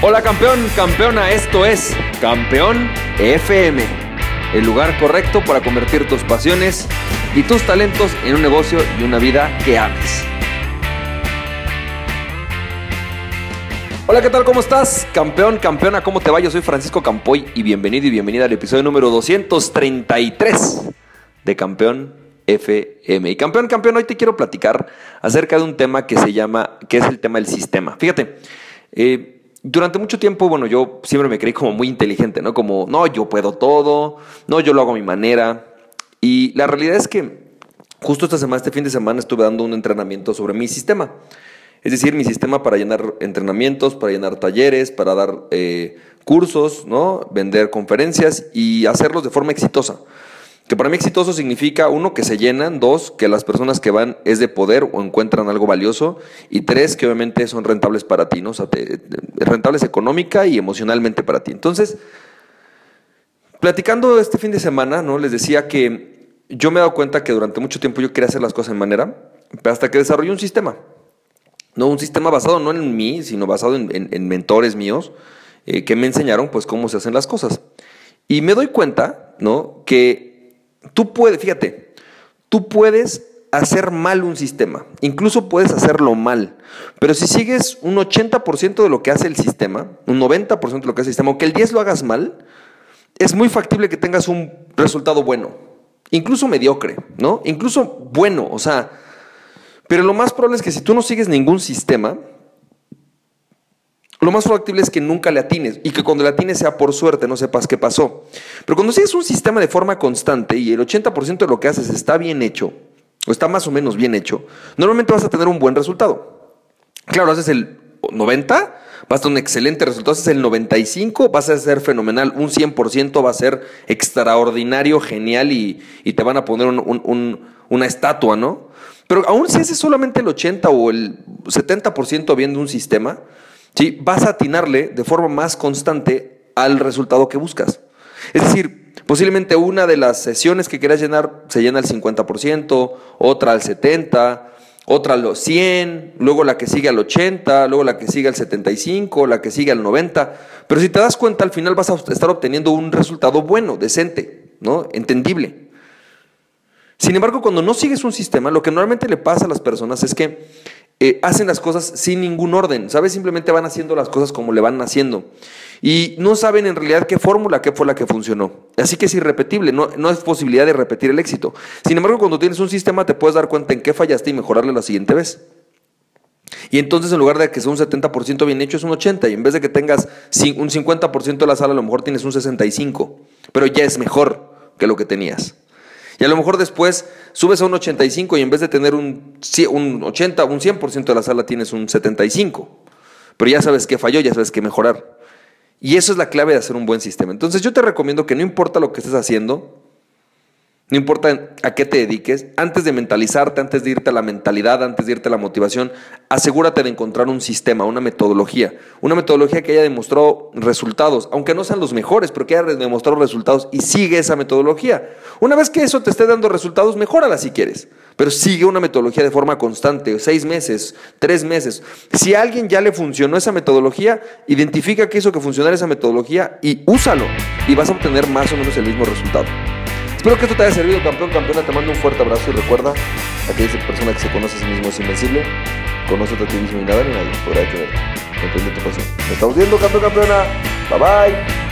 Hola campeón, campeona, esto es Campeón FM, el lugar correcto para convertir tus pasiones y tus talentos en un negocio y una vida que ames. Hola, ¿qué tal? ¿Cómo estás? Campeón, campeona, ¿cómo te va? Yo soy Francisco Campoy y bienvenido y bienvenida al episodio número 233 de Campeón FM. Y campeón, campeón, hoy te quiero platicar acerca de un tema que se llama, que es el tema del sistema. Fíjate, eh, durante mucho tiempo, bueno, yo siempre me creí como muy inteligente, ¿no? Como, no, yo puedo todo, no, yo lo hago a mi manera. Y la realidad es que justo esta semana, este fin de semana, estuve dando un entrenamiento sobre mi sistema. Es decir, mi sistema para llenar entrenamientos, para llenar talleres, para dar eh, cursos, ¿no? Vender conferencias y hacerlos de forma exitosa. Que para mí exitoso significa, uno, que se llenan, dos, que las personas que van es de poder o encuentran algo valioso, y tres, que obviamente son rentables para ti, ¿no? O sea, rentables económica y emocionalmente para ti. Entonces, platicando este fin de semana, ¿no? Les decía que yo me he dado cuenta que durante mucho tiempo yo quería hacer las cosas en manera, hasta que desarrollé un sistema. No un sistema basado no en mí, sino basado en, mentores míos eh, que me enseñaron pues cómo se hacen las cosas. Y me doy cuenta, ¿no? Que Tú puedes, fíjate, tú puedes hacer mal un sistema, incluso puedes hacerlo mal, pero si sigues un 80% de lo que hace el sistema, un 90% de lo que hace el sistema, aunque el 10 lo hagas mal, es muy factible que tengas un resultado bueno, incluso mediocre, ¿no? Incluso bueno, o sea, pero lo más probable es que si tú no sigues ningún sistema, lo más factible es que nunca le atines y que cuando le atines sea por suerte, no sepas qué pasó. Pero cuando sigues un sistema de forma constante y el 80% de lo que haces está bien hecho, o está más o menos bien hecho, normalmente vas a tener un buen resultado. Claro, haces el 90, vas a tener un excelente resultado, haces el 95, vas a ser fenomenal, un 100% va a ser extraordinario, genial y, te van a poner una estatua, ¿no? Pero aún si haces solamente el 80 o el 70% viendo un sistema, ¿sí? vas a atinarle de forma más constante al resultado que buscas. Es decir, posiblemente una de las sesiones que quieras llenar se llena al 50%, otra al 70%, otra al 100, luego la que sigue al 80, luego la que sigue al 75, la que sigue al 90. Pero si te das cuenta, al final vas a estar obteniendo un resultado bueno, decente, ¿no? Entendible. Sin embargo, cuando no sigues un sistema, lo que normalmente le pasa a las personas es que eh, hacen las cosas sin ningún orden, ¿sabes? Simplemente van haciendo las cosas como le van haciendo. Y no saben en realidad qué fórmula, qué fue la que funcionó. Así que es irrepetible, no, no es posibilidad de repetir el éxito. Sin embargo, cuando tienes un sistema te puedes dar cuenta en qué fallaste y mejorarle la siguiente vez. Y entonces en lugar de que sea un 70% bien hecho es un 80% y en vez de que tengas un 50% de la sala a lo mejor tienes un 65%, pero ya es mejor que lo que tenías. Y a lo mejor después subes a un 85 y en vez de tener un, un 80, un 100% de la sala tienes un 75. Pero ya sabes que falló, ya sabes que mejorar. Y eso es la clave de hacer un buen sistema. Entonces yo te recomiendo que no importa lo que estés haciendo, no importa a qué te dediques, antes de mentalizarte, antes de irte a la mentalidad, antes de irte a la motivación, asegúrate de encontrar un sistema, una metodología, una metodología que haya demostrado resultados, aunque no sean los mejores, pero que haya demostrado resultados y sigue esa metodología. Una vez que eso te esté dando resultados, mejórala si quieres, pero sigue una metodología de forma constante, seis meses, tres meses. Si a alguien ya le funcionó esa metodología, identifica que hizo que funcionara esa metodología y úsalo y vas a obtener más o menos el mismo resultado. Espero que esto te haya servido, campeón, campeona. Te mando un fuerte abrazo y recuerda, aquella persona que se conoce a sí mismo es invencible. Conoce a ti mismo y nada ni nadie podrá detenerte. Emprende tu pasión. Nos estamos viendo, campeón, campeona. Bye bye.